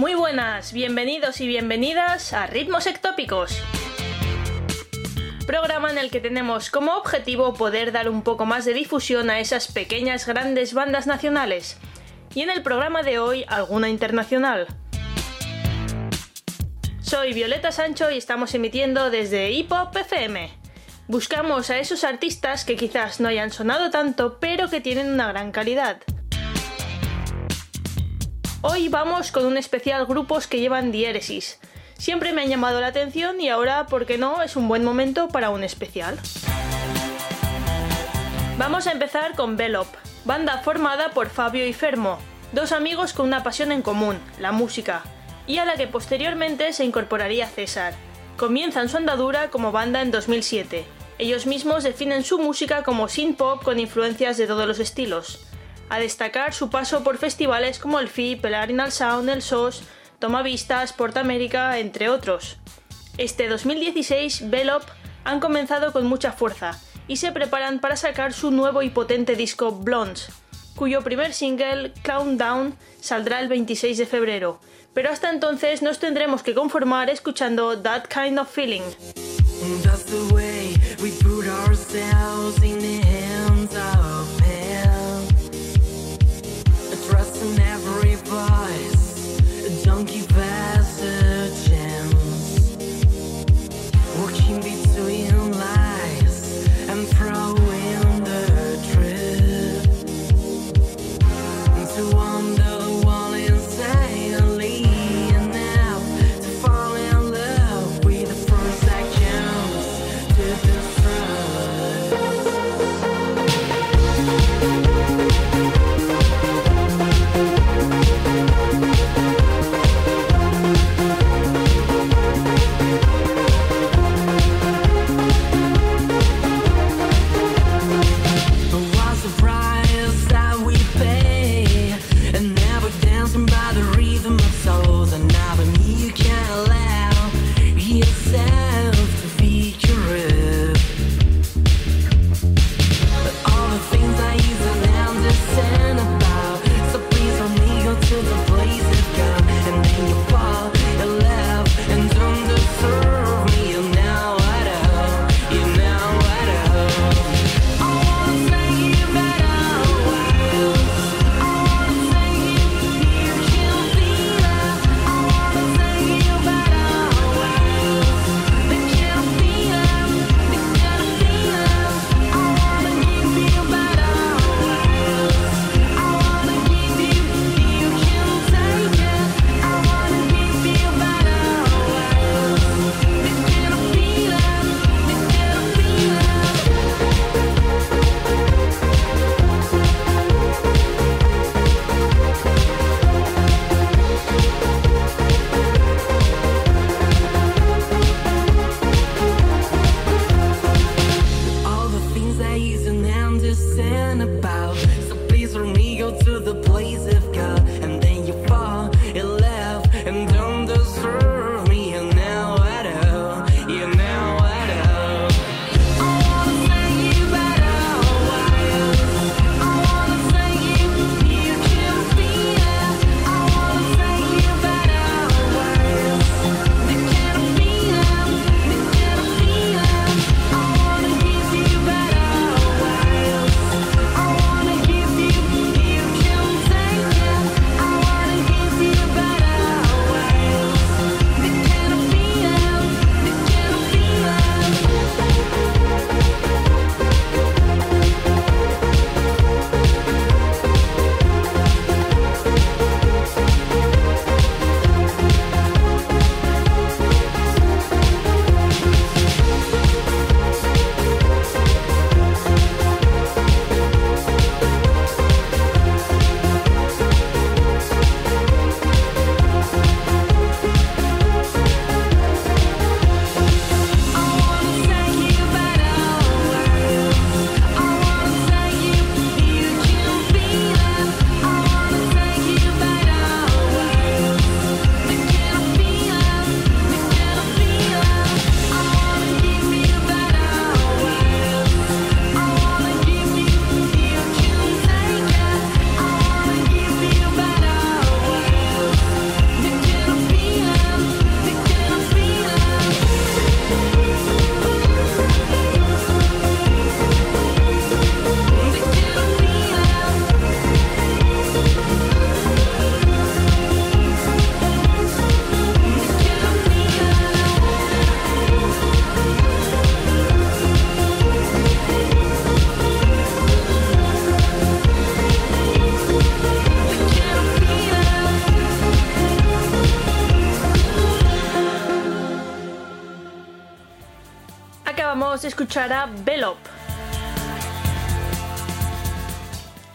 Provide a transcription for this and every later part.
Muy buenas, bienvenidos y bienvenidas a Ritmos Ectópicos. Programa en el que tenemos como objetivo poder dar un poco más de difusión a esas pequeñas grandes bandas nacionales. Y en el programa de hoy alguna internacional. Soy Violeta Sancho y estamos emitiendo desde Hip Hop FM. Buscamos a esos artistas que quizás no hayan sonado tanto, pero que tienen una gran calidad. Hoy vamos con un especial grupos que llevan diéresis. Siempre me han llamado la atención y ahora, ¿por qué no? Es un buen momento para un especial. Vamos a empezar con Velop, banda formada por Fabio y Fermo, dos amigos con una pasión en común, la música, y a la que posteriormente se incorporaría César. Comienzan su andadura como banda en 2007. Ellos mismos definen su música como synth pop con influencias de todos los estilos a destacar su paso por festivales como el FIP, el Arenal Sound, el SOS, Toma Vistas, Porta América, entre otros. Este 2016, Velop han comenzado con mucha fuerza y se preparan para sacar su nuevo y potente disco Blondes, cuyo primer single, Countdown, saldrá el 26 de febrero. Pero hasta entonces nos tendremos que conformar escuchando That Kind of Feeling.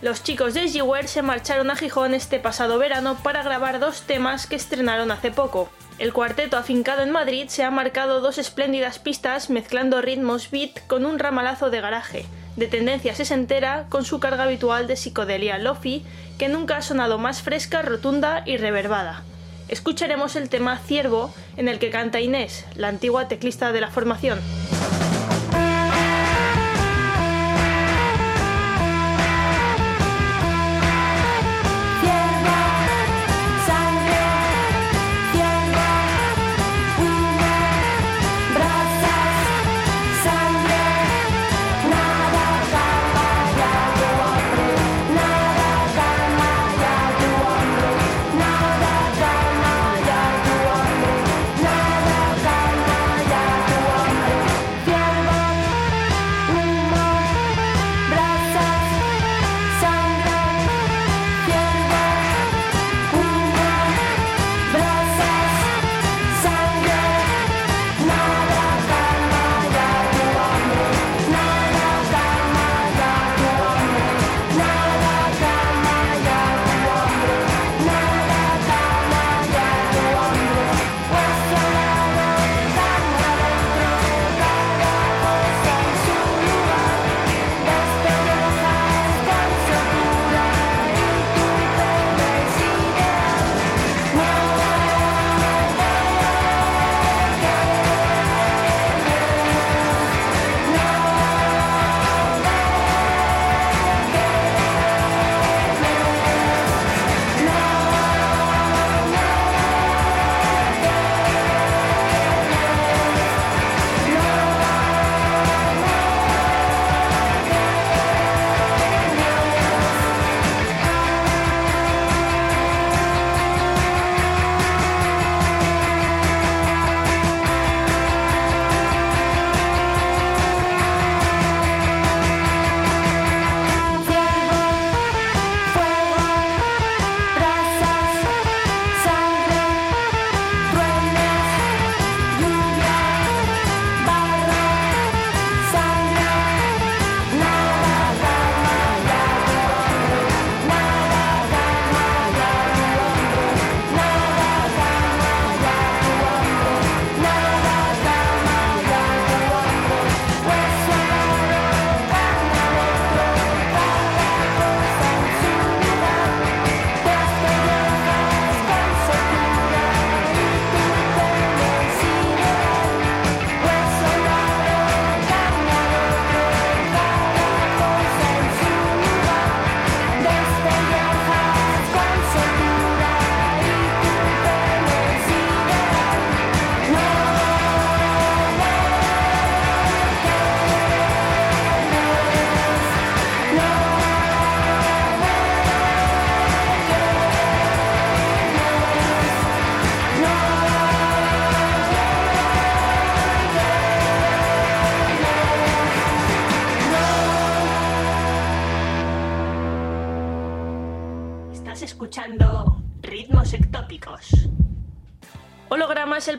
Los chicos de G-Ware se marcharon a Gijón este pasado verano para grabar dos temas que estrenaron hace poco. El cuarteto afincado en Madrid se ha marcado dos espléndidas pistas mezclando ritmos beat con un ramalazo de garaje, de tendencia sesentera con su carga habitual de psicodelia lofi que nunca ha sonado más fresca, rotunda y reverbada. Escucharemos el tema Ciervo en el que canta Inés, la antigua teclista de la formación.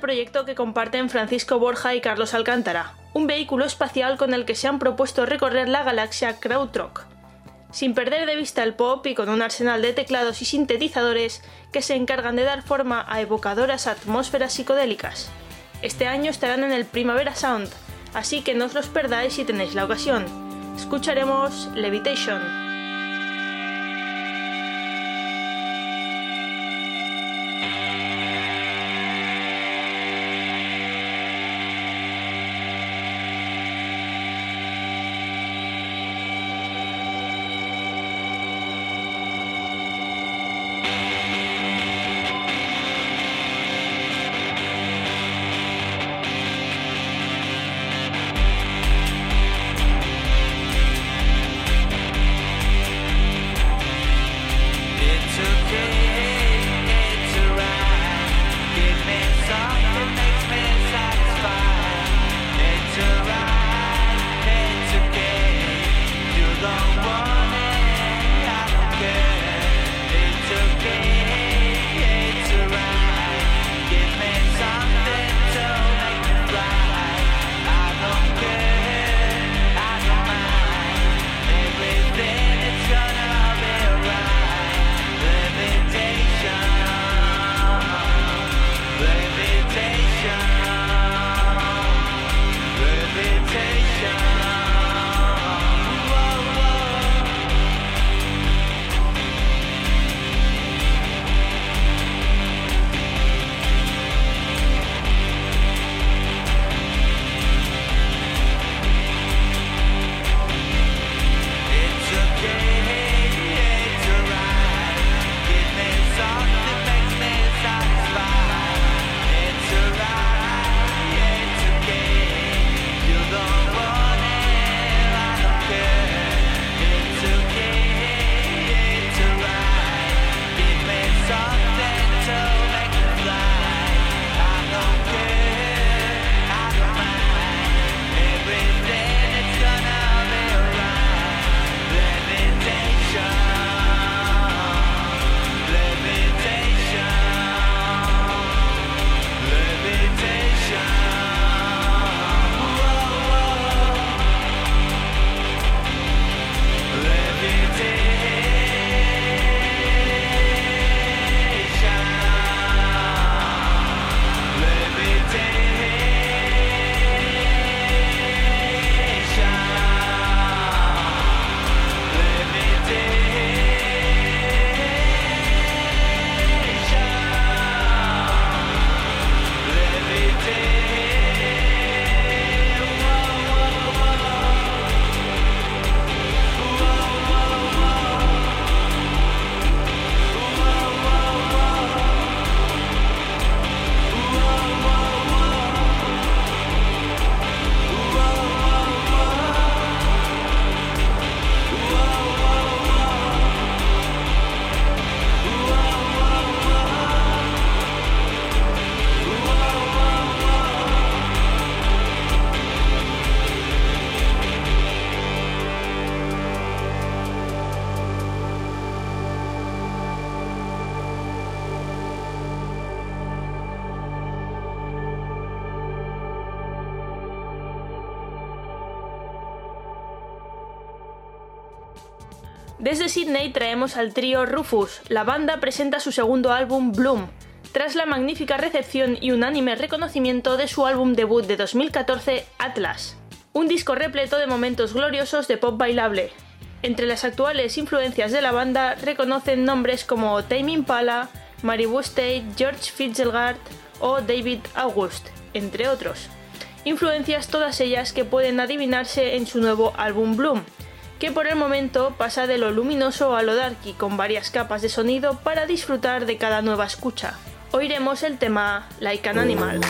Proyecto que comparten Francisco Borja y Carlos Alcántara, un vehículo espacial con el que se han propuesto recorrer la galaxia Krautrock. Sin perder de vista el pop y con un arsenal de teclados y sintetizadores que se encargan de dar forma a evocadoras atmósferas psicodélicas. Este año estarán en el Primavera Sound, así que no os los perdáis si tenéis la ocasión. Escucharemos Levitation. Desde Sydney traemos al trío Rufus. La banda presenta su segundo álbum Bloom, tras la magnífica recepción y unánime reconocimiento de su álbum debut de 2014, Atlas. Un disco repleto de momentos gloriosos de pop bailable. Entre las actuales influencias de la banda reconocen nombres como Tame Impala, Maribou State, George Fitzgerald o David August, entre otros. Influencias todas ellas que pueden adivinarse en su nuevo álbum Bloom, que por el momento pasa de lo luminoso a lo darky con varias capas de sonido para disfrutar de cada nueva escucha. Oiremos el tema Like an Animal.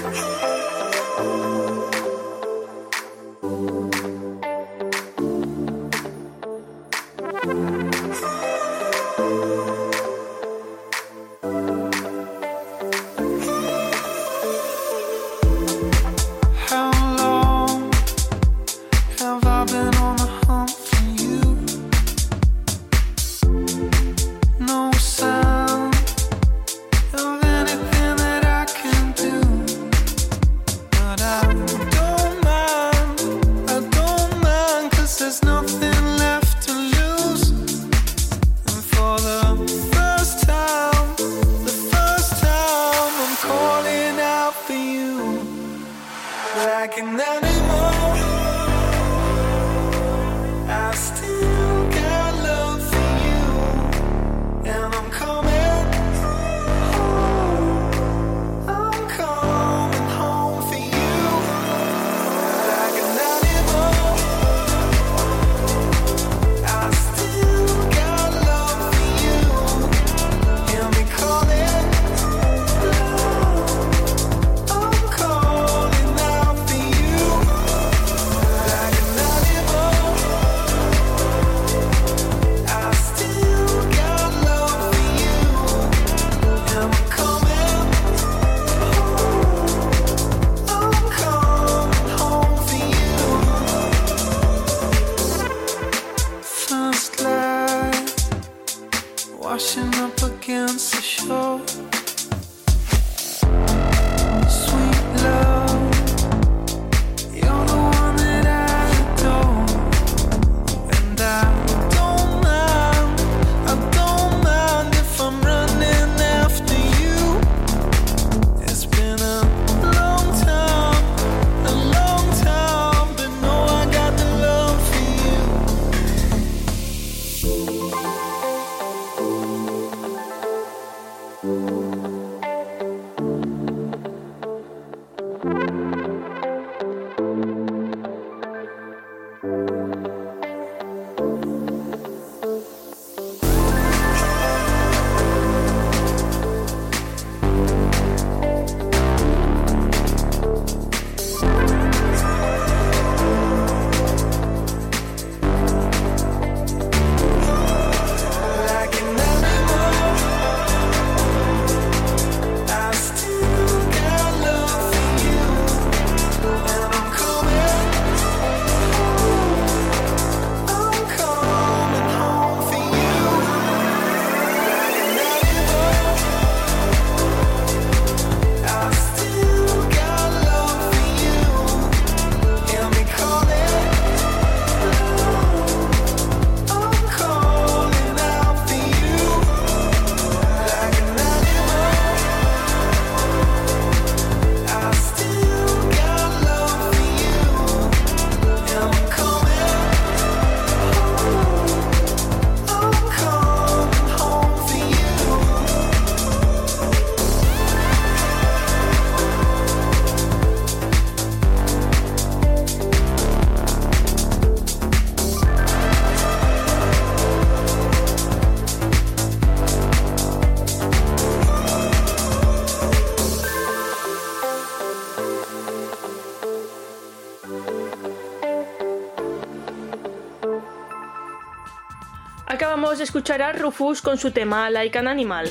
Acabamos de escuchar a Rufus con su tema Like an Animal.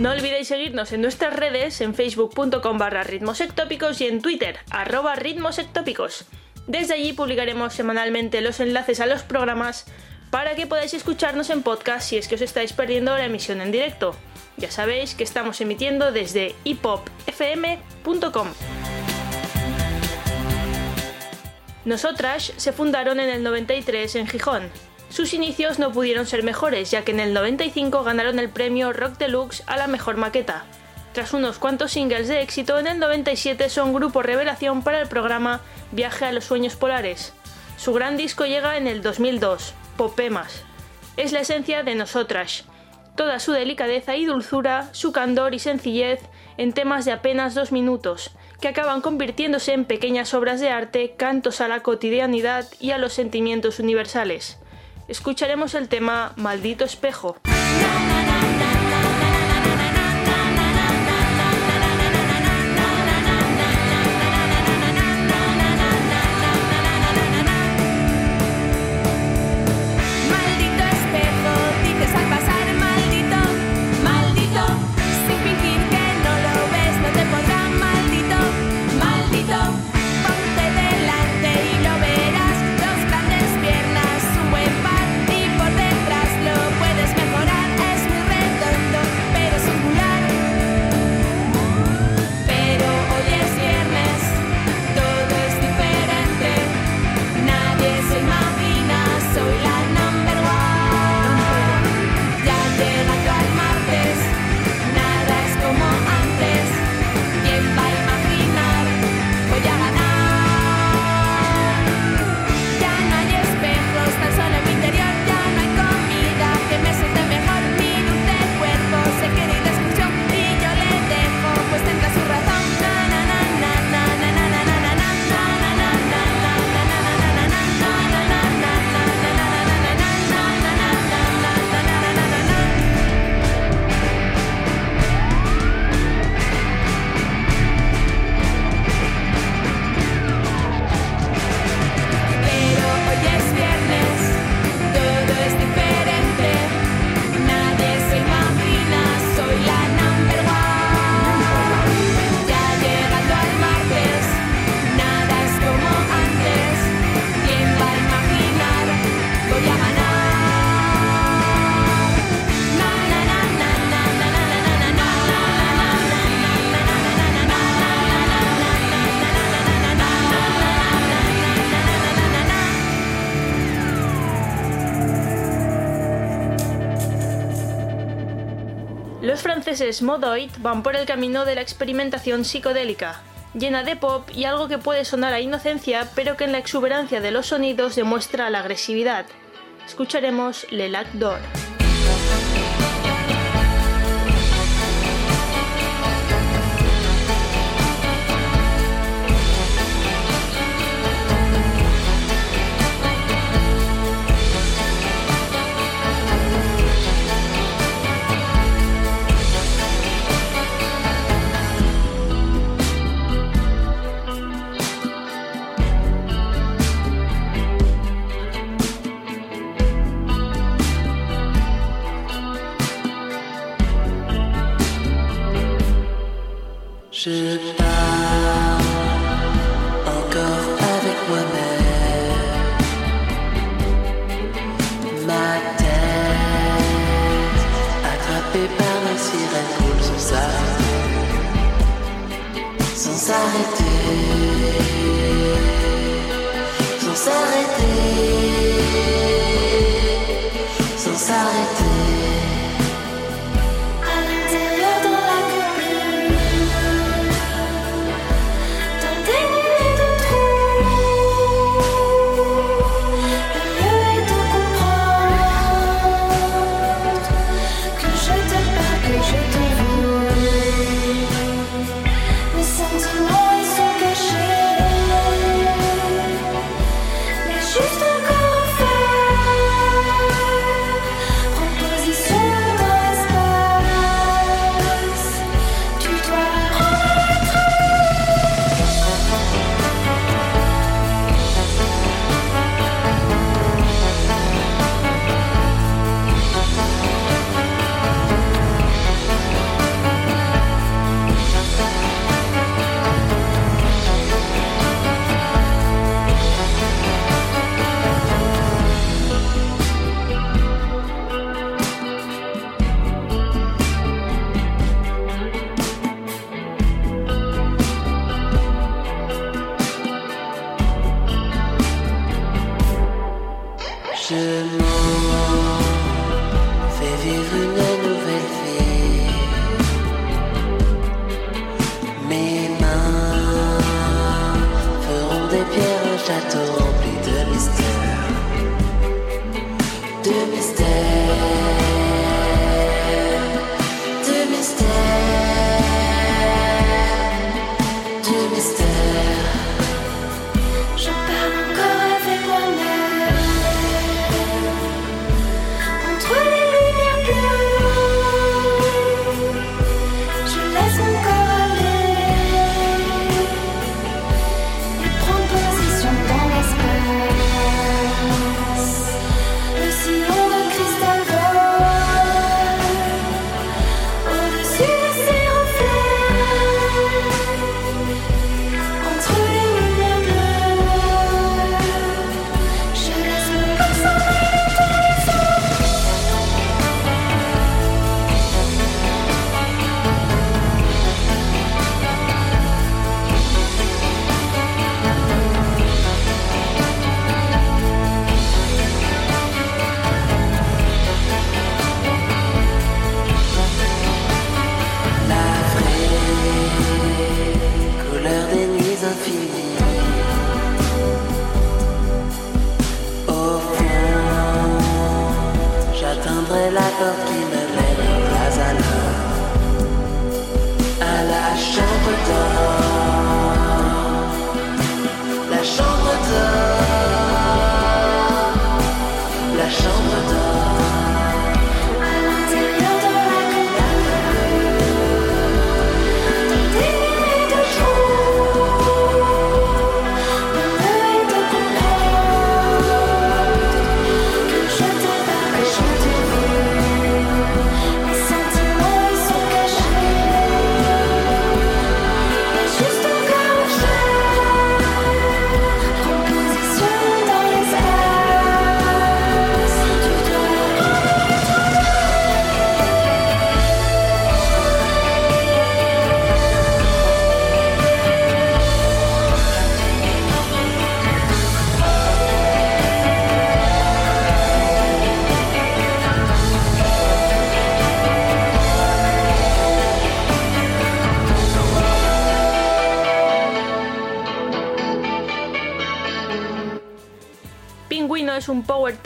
No olvidéis seguirnos en nuestras redes en facebook.com barra ritmosectópicos y en twitter arroba ritmosectópicos. Desde allí publicaremos semanalmente los enlaces a los programas para que podáis escucharnos en podcast si es que os estáis perdiendo la emisión en directo. Ya sabéis que estamos emitiendo desde hipopfm.com. Nosotras se fundaron en el 93 en Gijón Sus inicios no pudieron ser mejores, ya que en el 95 ganaron el premio Rock Deluxe a la mejor maqueta. Tras unos cuantos singles de éxito, en el 97 son grupo revelación para el programa Viaje a los Sueños Polares. Su gran disco llega en el 2002, Popemas. Es la esencia de nosotras. Toda su delicadeza y dulzura, su candor y sencillez en temas de apenas dos minutos, que acaban convirtiéndose en pequeñas obras de arte, cantos a la cotidianidad y a los sentimientos universales. Escucharemos el tema Maldito Espejo. Franceses Modoid van por el camino de la experimentación psicodélica, llena de pop y algo que puede sonar a inocencia, pero que en la exuberancia de los sonidos demuestra la agresividad. Escucharemos Le Lac d'Or.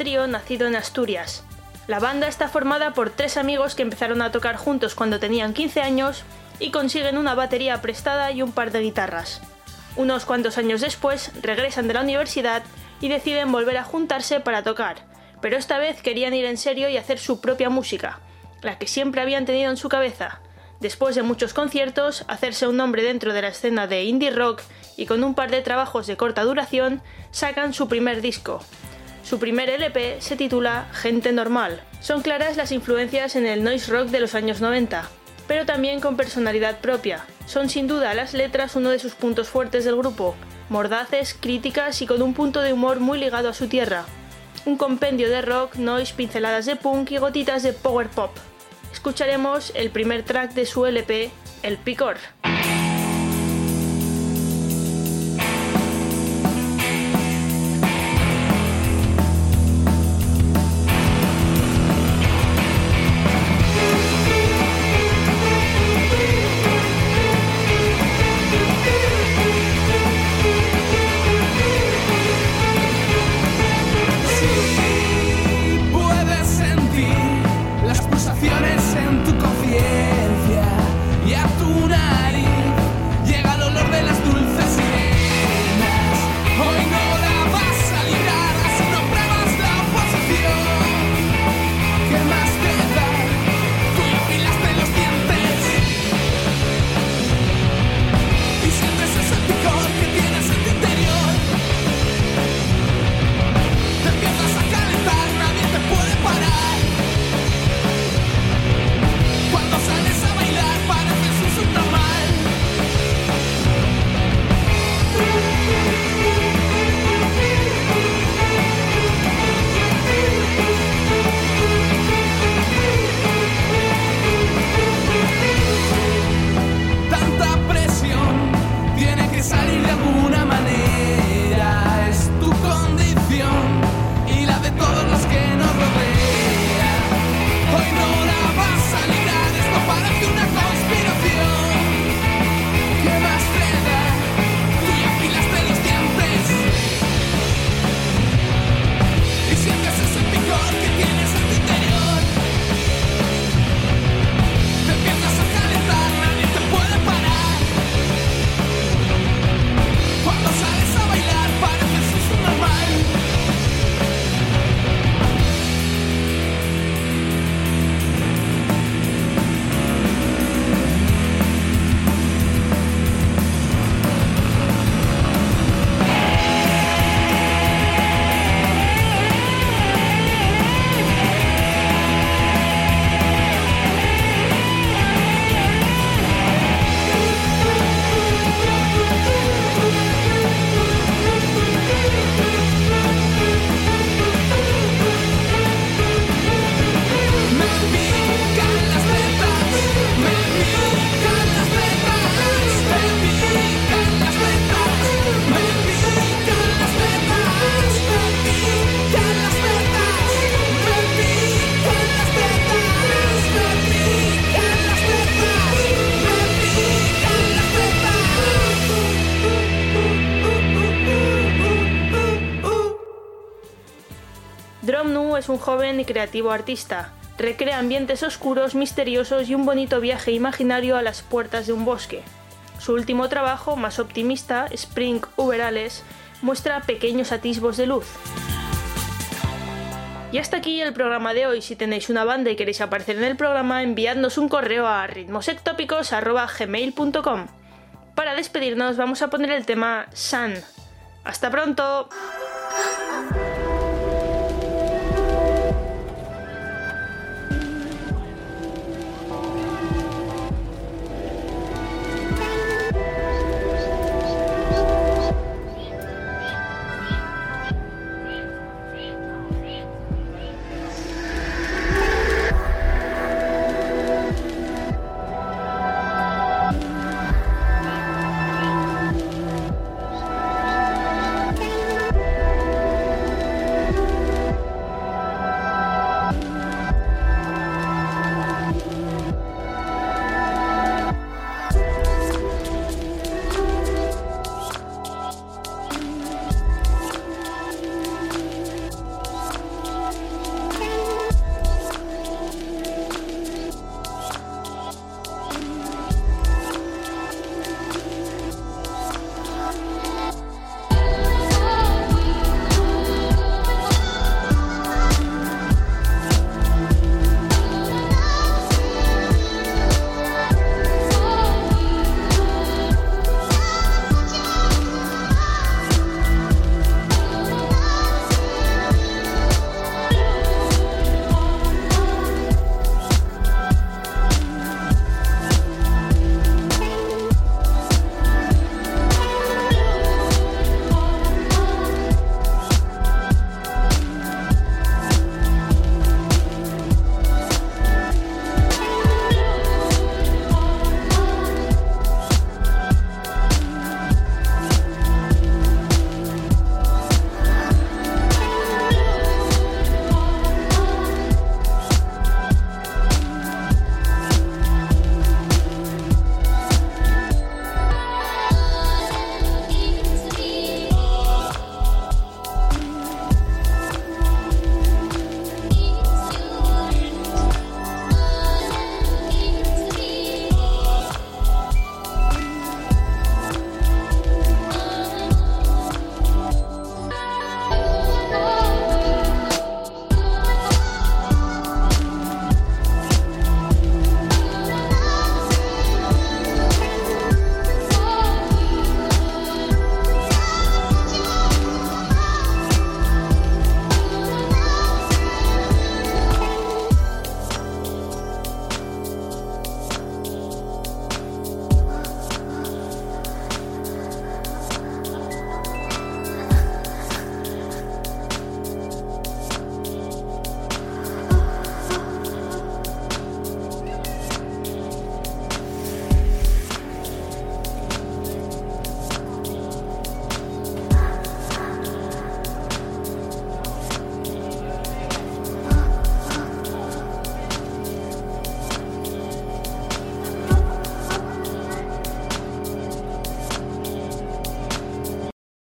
Nacido en Asturias. La banda está formada por tres amigos que empezaron a tocar juntos cuando tenían 15 años y consiguen una batería prestada y un par de guitarras. Unos cuantos años después regresan de la universidad y deciden volver a juntarse para tocar, pero esta vez querían ir en serio y hacer su propia música, la que siempre habían tenido en su cabeza. Después de muchos conciertos, hacerse un nombre dentro de la escena de indie rock y con un par de trabajos de corta duración, sacan su primer disco, su primer LP se titula Gente Normal. Son claras las influencias en el noise rock de los años 90, pero también con personalidad propia. Son sin duda las letras uno de sus puntos fuertes del grupo, mordaces, críticas y con un punto de humor muy ligado a su tierra. Un compendio de rock, noise, pinceladas de punk y gotitas de power pop. Escucharemos el primer track de su LP, El Picor. Creativo artista. Recrea ambientes oscuros, misteriosos y un bonito viaje imaginario a las puertas de un bosque. Su último trabajo, más optimista, Spring Uberales, muestra pequeños atisbos de luz. Y hasta aquí el programa de hoy. Si tenéis una banda y queréis aparecer en el programa, enviadnos un correo a ritmosectópicos.gmail.com. Para despedirnos vamos a poner el tema Sun. ¡Hasta pronto!